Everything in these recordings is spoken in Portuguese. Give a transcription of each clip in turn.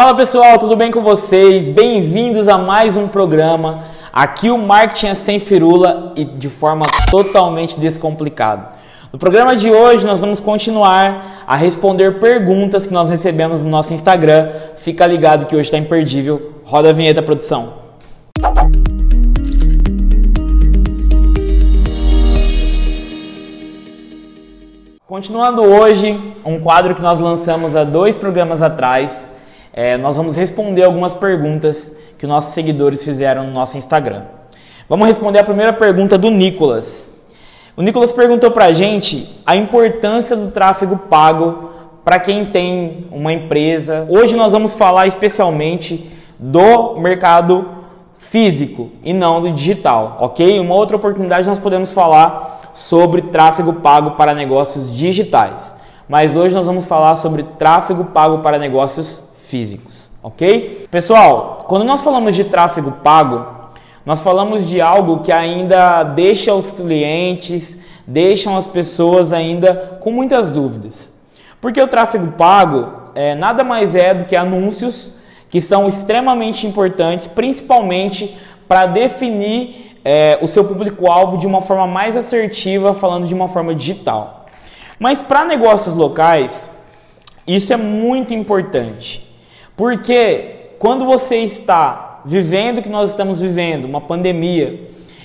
Fala pessoal, tudo bem com vocês? Bem-vindos a mais um programa. Aqui o marketing é sem firula e de forma totalmente descomplicada. No programa de hoje nós vamos continuar a responder perguntas que nós recebemos no nosso Instagram. Fica ligado que hoje está imperdível. Roda a vinheta, produção. Continuando hoje, um quadro que nós lançamos há dois programas atrás, é, nós vamos responder algumas perguntas que nossos seguidores fizeram no nosso Instagram. Vamos responder a primeira pergunta do Nicolas. O Nicolas perguntou para a gente a importância do tráfego pago para quem tem uma empresa. Hoje nós vamos falar especialmente do mercado físico e não do digital, ok? Uma outra oportunidade nós podemos falar sobre tráfego pago para negócios digitais. Mas hoje nós vamos falar sobre tráfego pago para negócios físicos, ok? Pessoal, quando nós falamos de tráfego pago, nós falamos de algo que ainda deixa os clientes, deixam as pessoas ainda com muitas dúvidas. Porque o tráfego pago é, nada mais é do que anúncios que são extremamente importantes, principalmente para definir é, o seu público-alvo de uma forma mais assertiva, falando de uma forma digital. Mas para negócios locais, isso é muito importante, porque quando você está vivendo o que nós estamos vivendo, uma pandemia,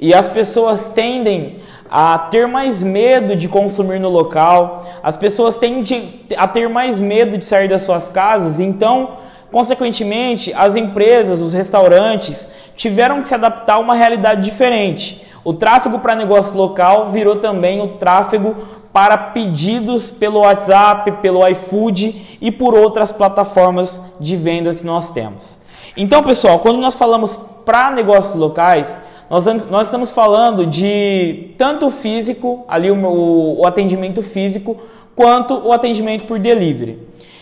e as pessoas tendem a ter mais medo de consumir no local, as pessoas tendem a ter mais medo de sair das suas casas, então Consequentemente, as empresas, os restaurantes tiveram que se adaptar a uma realidade diferente. O tráfego para negócio local virou também o tráfego para pedidos pelo WhatsApp, pelo iFood e por outras plataformas de vendas que nós temos. Então, pessoal, quando nós falamos para negócios locais, nós, nós estamos falando de tanto o físico, ali o, o atendimento físico, quanto o atendimento por delivery.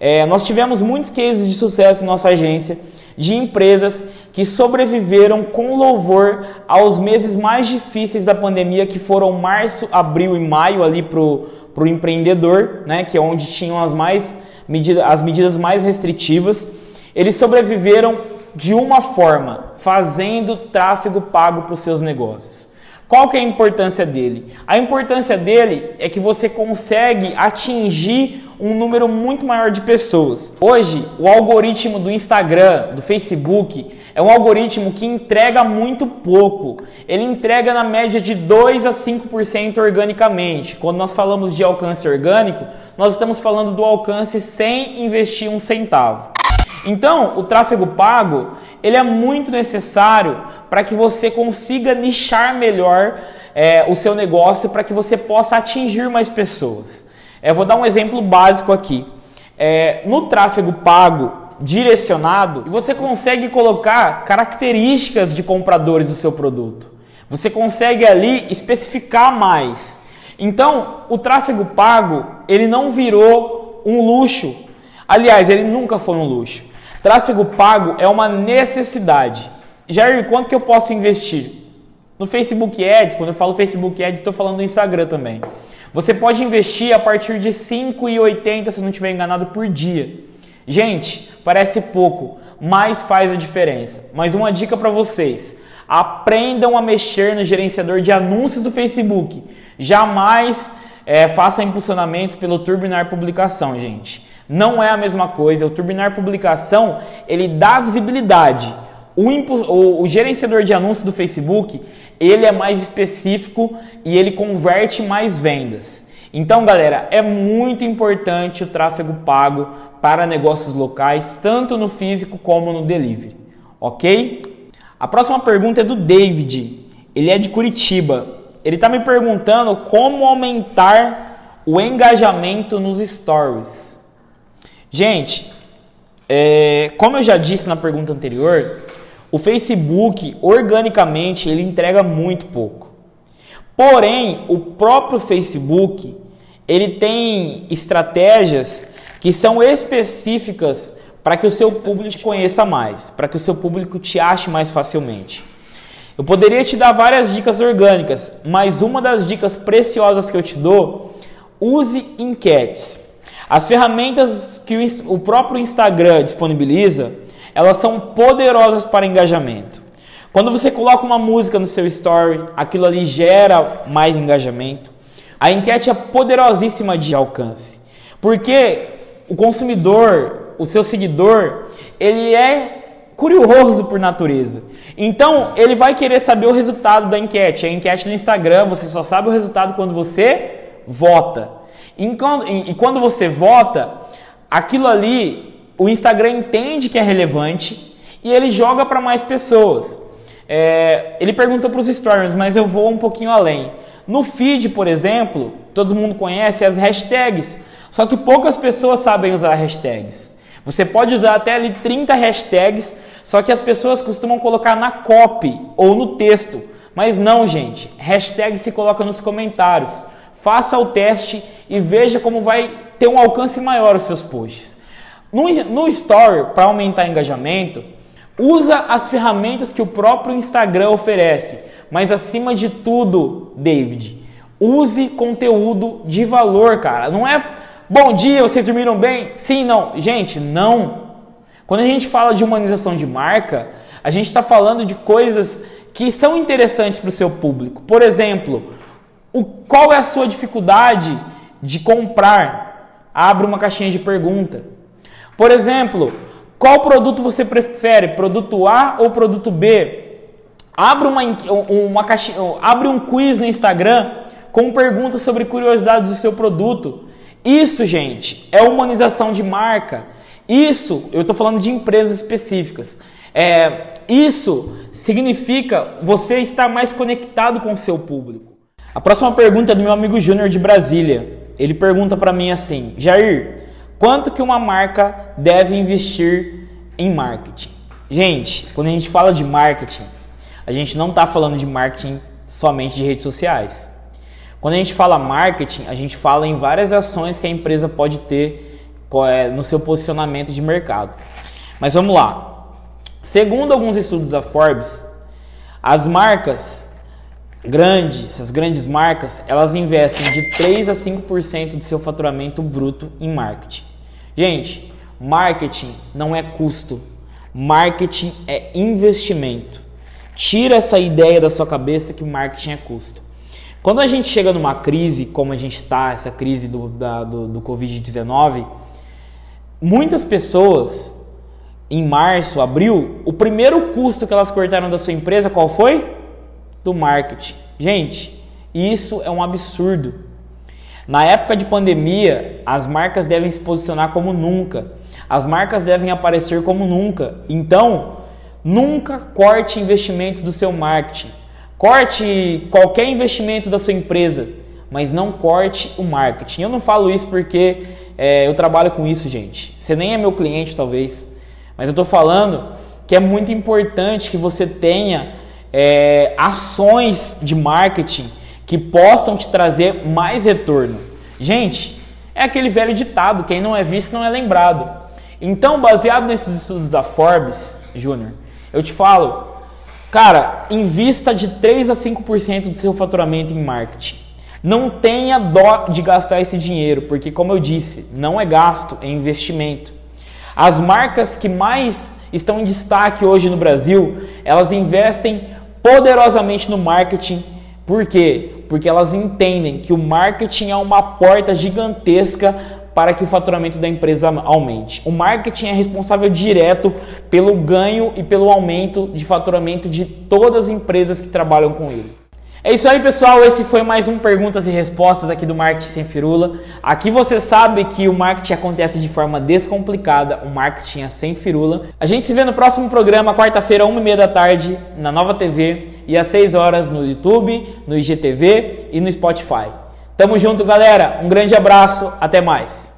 É, nós tivemos muitos cases de sucesso em nossa agência de empresas que sobreviveram com louvor aos meses mais difíceis da pandemia, que foram março, abril e maio ali para o empreendedor, né, que é onde tinham as, mais medida, as medidas mais restritivas. Eles sobreviveram de uma forma, fazendo tráfego pago para os seus negócios. Qual que é a importância dele? A importância dele é que você consegue atingir um número muito maior de pessoas. Hoje, o algoritmo do Instagram, do Facebook, é um algoritmo que entrega muito pouco. Ele entrega na média de 2 a 5% organicamente. Quando nós falamos de alcance orgânico, nós estamos falando do alcance sem investir um centavo. Então, o tráfego pago, ele é muito necessário para que você consiga nichar melhor é, o seu negócio, para que você possa atingir mais pessoas. Eu vou dar um exemplo básico aqui. É, no tráfego pago direcionado, você consegue colocar características de compradores do seu produto. Você consegue ali especificar mais. Então, o tráfego pago, ele não virou um luxo. Aliás, ele nunca foi um luxo. Tráfego pago é uma necessidade. Jair, quanto que eu posso investir? No Facebook Ads, quando eu falo Facebook Ads, estou falando do Instagram também. Você pode investir a partir de R$ 5,80, se não estiver enganado, por dia. Gente, parece pouco, mas faz a diferença. Mais uma dica para vocês. Aprendam a mexer no gerenciador de anúncios do Facebook. Jamais é, faça impulsionamentos pelo Turbinar Publicação, gente. Não é a mesma coisa. O Turbinar Publicação, ele dá visibilidade. O, o, o gerenciador de anúncios do Facebook, ele é mais específico e ele converte mais vendas. Então, galera, é muito importante o tráfego pago para negócios locais, tanto no físico como no delivery, ok? A próxima pergunta é do David, ele é de Curitiba. Ele está me perguntando como aumentar o engajamento nos stories. Gente, é, como eu já disse na pergunta anterior, o Facebook, organicamente, ele entrega muito pouco. Porém, o próprio Facebook, ele tem estratégias que são específicas para que o seu público te conheça mais, para que o seu público te ache mais facilmente. Eu poderia te dar várias dicas orgânicas, mas uma das dicas preciosas que eu te dou, use enquetes. As ferramentas que o próprio Instagram disponibiliza, elas são poderosas para engajamento. Quando você coloca uma música no seu story, aquilo ali gera mais engajamento. A enquete é poderosíssima de alcance, porque o consumidor, o seu seguidor, ele é curioso por natureza. Então, ele vai querer saber o resultado da enquete. A enquete no Instagram, você só sabe o resultado quando você vota. E quando você vota, aquilo ali, o Instagram entende que é relevante e ele joga para mais pessoas. É, ele perguntou para os stories, mas eu vou um pouquinho além. No feed, por exemplo, todo mundo conhece as hashtags, só que poucas pessoas sabem usar hashtags. Você pode usar até ali 30 hashtags, só que as pessoas costumam colocar na copy ou no texto. Mas não, gente. Hashtag se coloca nos comentários. Faça o teste e veja como vai ter um alcance maior os seus posts. No, no Story, para aumentar engajamento, Usa as ferramentas que o próprio Instagram oferece, mas acima de tudo, David, use conteúdo de valor, cara. Não é bom dia, vocês dormiram bem? Sim, não. Gente, não. Quando a gente fala de humanização de marca, a gente está falando de coisas que são interessantes para o seu público. Por exemplo, o, qual é a sua dificuldade de comprar? Abre uma caixinha de pergunta. Por exemplo, qual produto você prefere? Produto A ou produto B? Abre, uma, uma caixinha, abre um quiz no Instagram com perguntas sobre curiosidades do seu produto. Isso, gente, é humanização de marca. Isso, eu estou falando de empresas específicas. É, isso significa você estar mais conectado com o seu público. A próxima pergunta é do meu amigo Júnior de Brasília. Ele pergunta para mim assim: Jair, Quanto que uma marca deve investir em marketing? Gente, quando a gente fala de marketing, a gente não está falando de marketing somente de redes sociais. Quando a gente fala marketing, a gente fala em várias ações que a empresa pode ter é, no seu posicionamento de mercado. Mas vamos lá. Segundo alguns estudos da Forbes, as marcas grandes, essas grandes marcas, elas investem de 3 a 5% do seu faturamento bruto em marketing. Gente, marketing não é custo, marketing é investimento. Tira essa ideia da sua cabeça que marketing é custo. Quando a gente chega numa crise, como a gente está, essa crise do, do, do Covid-19, muitas pessoas em março, abril, o primeiro custo que elas cortaram da sua empresa, qual foi? Do marketing. Gente, isso é um absurdo. Na época de pandemia, as marcas devem se posicionar como nunca. As marcas devem aparecer como nunca. Então, nunca corte investimentos do seu marketing. Corte qualquer investimento da sua empresa, mas não corte o marketing. Eu não falo isso porque é, eu trabalho com isso, gente. Você nem é meu cliente, talvez, mas eu estou falando que é muito importante que você tenha é, ações de marketing que possam te trazer mais retorno. Gente, é aquele velho ditado: quem não é visto não é lembrado. Então, baseado nesses estudos da Forbes, Júnior, eu te falo, cara, invista de 3 a 5% do seu faturamento em marketing. Não tenha dó de gastar esse dinheiro, porque, como eu disse, não é gasto, é investimento. As marcas que mais estão em destaque hoje no Brasil, elas investem poderosamente no marketing por quê? Porque elas entendem que o marketing é uma porta gigantesca para que o faturamento da empresa aumente. O marketing é responsável direto pelo ganho e pelo aumento de faturamento de todas as empresas que trabalham com ele. É isso aí, pessoal. Esse foi mais um Perguntas e Respostas aqui do Marketing Sem Firula. Aqui você sabe que o marketing acontece de forma descomplicada, o marketing é sem firula. A gente se vê no próximo programa, quarta-feira, uma e meia da tarde, na Nova TV e às 6 horas no YouTube, no IGTV e no Spotify. Tamo junto, galera. Um grande abraço. Até mais.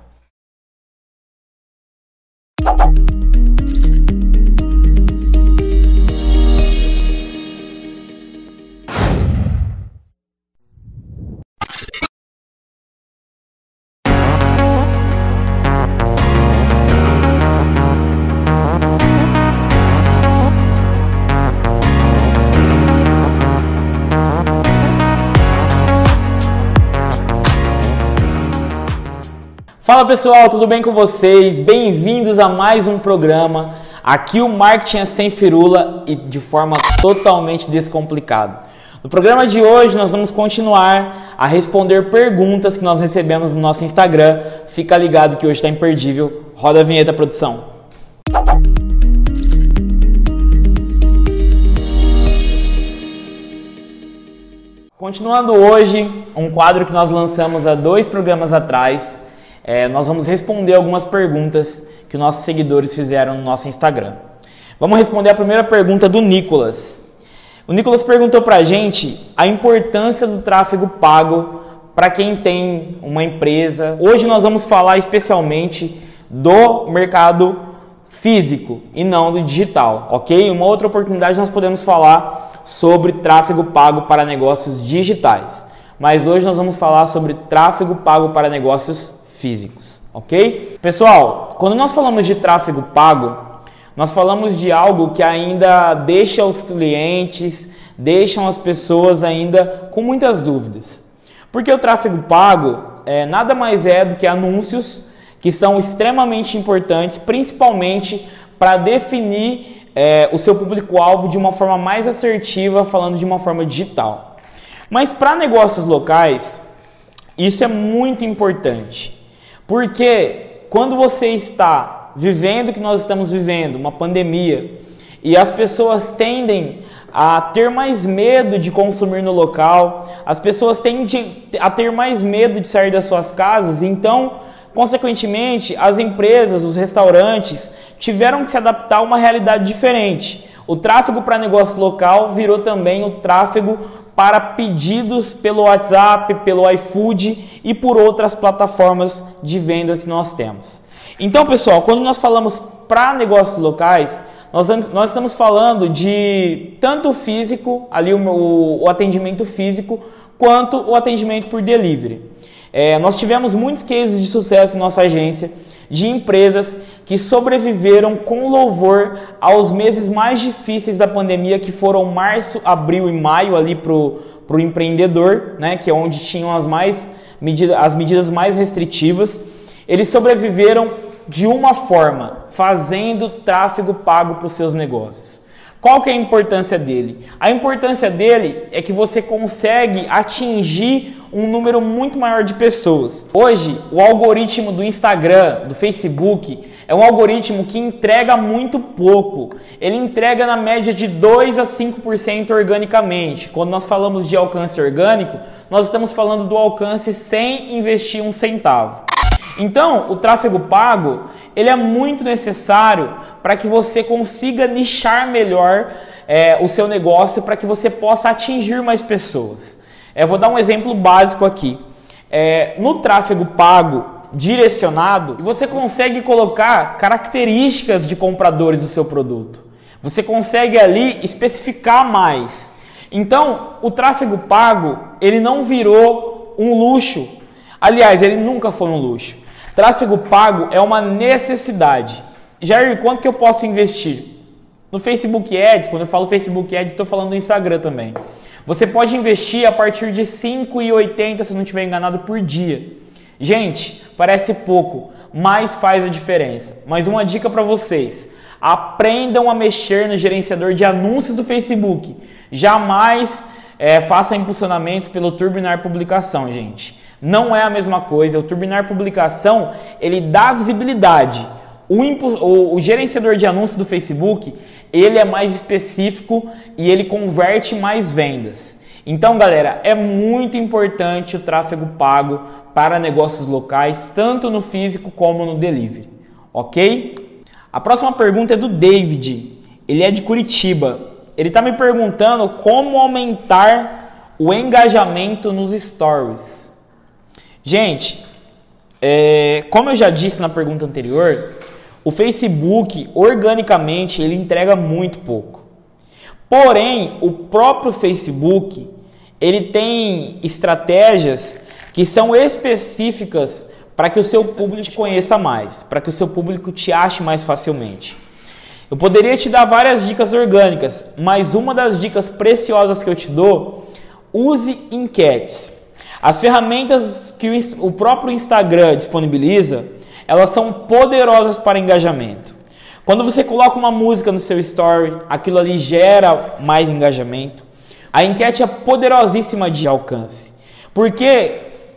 Fala pessoal, tudo bem com vocês? Bem-vindos a mais um programa. Aqui o marketing é sem firula e de forma totalmente descomplicada. No programa de hoje nós vamos continuar a responder perguntas que nós recebemos no nosso Instagram. Fica ligado que hoje está imperdível. Roda a vinheta, produção. Continuando hoje, um quadro que nós lançamos há dois programas atrás, é, nós vamos responder algumas perguntas que nossos seguidores fizeram no nosso Instagram. Vamos responder a primeira pergunta do Nicolas. O Nicolas perguntou para a gente a importância do tráfego pago para quem tem uma empresa. Hoje nós vamos falar especialmente do mercado físico e não do digital, ok? Uma outra oportunidade nós podemos falar sobre tráfego pago para negócios digitais. Mas hoje nós vamos falar sobre tráfego pago para negócios físicos, ok? Pessoal, quando nós falamos de tráfego pago, nós falamos de algo que ainda deixa os clientes, deixam as pessoas ainda com muitas dúvidas. Porque o tráfego pago é, nada mais é do que anúncios que são extremamente importantes, principalmente para definir é, o seu público-alvo de uma forma mais assertiva, falando de uma forma digital. Mas para negócios locais, isso é muito importante, porque quando você está vivendo o que nós estamos vivendo, uma pandemia, e as pessoas tendem a ter mais medo de consumir no local, as pessoas tendem a ter mais medo de sair das suas casas, então Consequentemente, as empresas, os restaurantes tiveram que se adaptar a uma realidade diferente. O tráfego para negócio local virou também o tráfego para pedidos pelo WhatsApp, pelo iFood e por outras plataformas de vendas que nós temos. Então, pessoal, quando nós falamos para negócios locais, nós, nós estamos falando de tanto o físico, ali o, o, o atendimento físico, quanto o atendimento por delivery. É, nós tivemos muitos cases de sucesso em nossa agência de empresas que sobreviveram com louvor aos meses mais difíceis da pandemia, que foram março, abril e maio ali para o empreendedor, né, que é onde tinham as, mais medida, as medidas mais restritivas. Eles sobreviveram de uma forma, fazendo tráfego pago para os seus negócios. Qual que é a importância dele? A importância dele é que você consegue atingir um número muito maior de pessoas. Hoje, o algoritmo do Instagram, do Facebook, é um algoritmo que entrega muito pouco. Ele entrega na média de 2 a 5% organicamente. Quando nós falamos de alcance orgânico, nós estamos falando do alcance sem investir um centavo. Então, o tráfego pago, ele é muito necessário para que você consiga nichar melhor é, o seu negócio, para que você possa atingir mais pessoas. Eu vou dar um exemplo básico aqui. É, no tráfego pago direcionado, você consegue colocar características de compradores do seu produto. Você consegue ali especificar mais. Então, o tráfego pago, ele não virou um luxo. Aliás, ele nunca foi um luxo. Tráfego pago é uma necessidade. Jair, quanto que eu posso investir? No Facebook Ads, quando eu falo Facebook Ads, estou falando do Instagram também. Você pode investir a partir de R$ 5,80, se não estiver enganado, por dia. Gente, parece pouco, mas faz a diferença. Mais uma dica para vocês. Aprendam a mexer no gerenciador de anúncios do Facebook. Jamais é, faça impulsionamentos pelo Turbinar Publicação, gente. Não é a mesma coisa. O Turbinar Publicação, ele dá visibilidade. O, o, o gerenciador de anúncios do Facebook, ele é mais específico e ele converte mais vendas. Então, galera, é muito importante o tráfego pago para negócios locais, tanto no físico como no delivery, ok? A próxima pergunta é do David, ele é de Curitiba. Ele está me perguntando como aumentar o engajamento nos stories. Gente, é, como eu já disse na pergunta anterior, o Facebook, organicamente, ele entrega muito pouco. Porém, o próprio Facebook, ele tem estratégias que são específicas para que o seu público te conheça mais, para que o seu público te ache mais facilmente. Eu poderia te dar várias dicas orgânicas, mas uma das dicas preciosas que eu te dou, use enquetes. As ferramentas que o próprio Instagram disponibiliza, elas são poderosas para engajamento. Quando você coloca uma música no seu story, aquilo ali gera mais engajamento. A enquete é poderosíssima de alcance, porque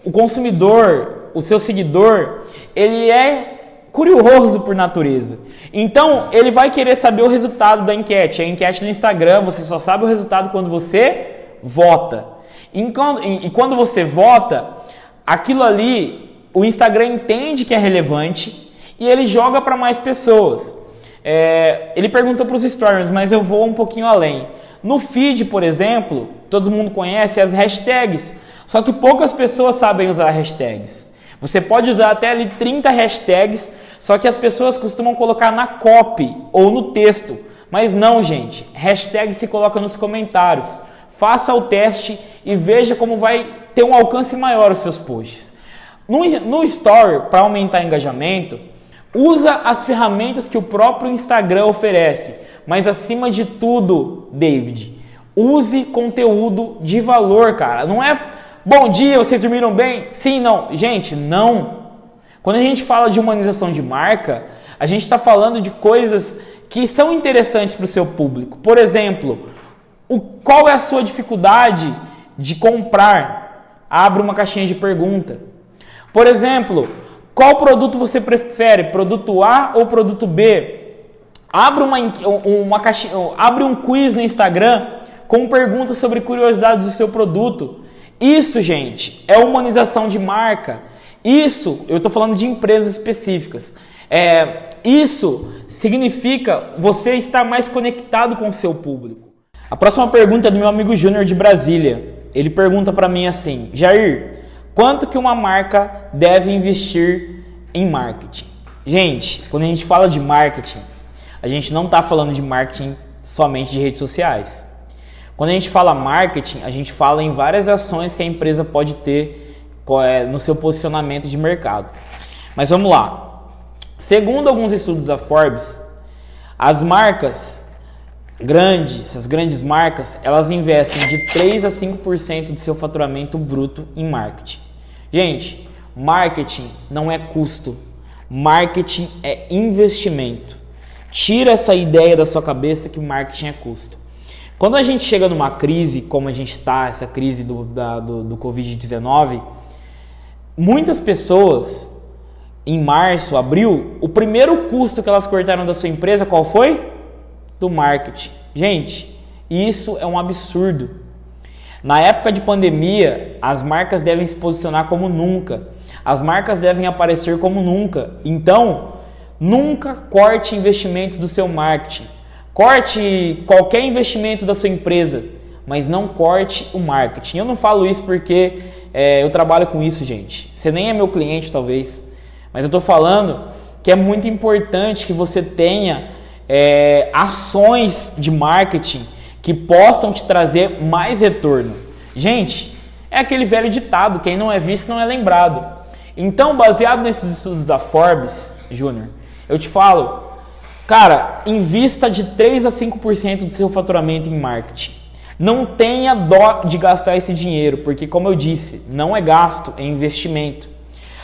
o consumidor, o seu seguidor, ele é curioso por natureza. Então, ele vai querer saber o resultado da enquete. A enquete no Instagram, você só sabe o resultado quando você vota. E quando você vota, aquilo ali, o Instagram entende que é relevante e ele joga para mais pessoas. É, ele pergunta para os stories, mas eu vou um pouquinho além. No feed, por exemplo, todo mundo conhece as hashtags, só que poucas pessoas sabem usar hashtags. Você pode usar até ali 30 hashtags, só que as pessoas costumam colocar na copy ou no texto. Mas não, gente. Hashtag se coloca nos comentários. Faça o teste e veja como vai ter um alcance maior os seus posts. No, no Story, para aumentar engajamento, usa as ferramentas que o próprio Instagram oferece. Mas acima de tudo, David, use conteúdo de valor, cara. Não é bom dia, vocês dormiram bem? Sim, não. Gente, não. Quando a gente fala de humanização de marca, a gente está falando de coisas que são interessantes para o seu público. Por exemplo, o, qual é a sua dificuldade de comprar? Abre uma caixinha de pergunta. Por exemplo, qual produto você prefere? Produto A ou produto B? Abre uma, uma caixinha, abre um quiz no Instagram com perguntas sobre curiosidades do seu produto. Isso, gente, é humanização de marca. Isso, eu estou falando de empresas específicas. É, isso significa você estar mais conectado com o seu público. A próxima pergunta é do meu amigo Júnior de Brasília. Ele pergunta para mim assim: Jair, quanto que uma marca deve investir em marketing? Gente, quando a gente fala de marketing, a gente não está falando de marketing somente de redes sociais. Quando a gente fala marketing, a gente fala em várias ações que a empresa pode ter é, no seu posicionamento de mercado. Mas vamos lá. Segundo alguns estudos da Forbes, as marcas grandes, essas grandes marcas, elas investem de 3 a 5% do seu faturamento bruto em marketing. Gente, marketing não é custo, marketing é investimento. Tira essa ideia da sua cabeça que marketing é custo. Quando a gente chega numa crise, como a gente está, essa crise do, do, do Covid-19, muitas pessoas em março, abril, o primeiro custo que elas cortaram da sua empresa, qual foi? Do marketing. Gente, isso é um absurdo. Na época de pandemia, as marcas devem se posicionar como nunca. As marcas devem aparecer como nunca. Então, nunca corte investimentos do seu marketing. Corte qualquer investimento da sua empresa, mas não corte o marketing. Eu não falo isso porque é, eu trabalho com isso, gente. Você nem é meu cliente, talvez, mas eu estou falando que é muito importante que você tenha é, ações de marketing que possam te trazer mais retorno. Gente, é aquele velho ditado: quem não é visto não é lembrado. Então, baseado nesses estudos da Forbes, Júnior, eu te falo, cara, invista de 3 a 5% do seu faturamento em marketing. Não tenha dó de gastar esse dinheiro, porque, como eu disse, não é gasto, é investimento.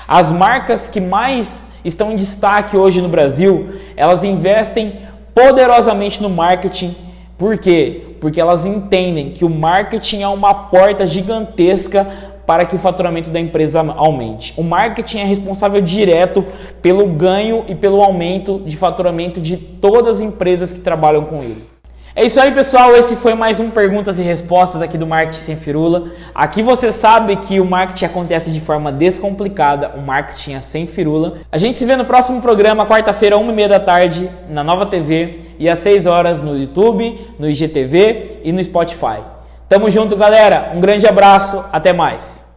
As marcas que mais estão em destaque hoje no Brasil, elas investem poderosamente no marketing. Por quê? Porque elas entendem que o marketing é uma porta gigantesca para que o faturamento da empresa aumente. O marketing é responsável direto pelo ganho e pelo aumento de faturamento de todas as empresas que trabalham com ele. É isso aí, pessoal. Esse foi mais um Perguntas e Respostas aqui do Marketing Sem Firula. Aqui você sabe que o marketing acontece de forma descomplicada, o marketing é sem firula. A gente se vê no próximo programa, quarta-feira, uma e meia da tarde, na Nova TV e às 6 horas no YouTube, no IGTV e no Spotify. Tamo junto, galera. Um grande abraço. Até mais.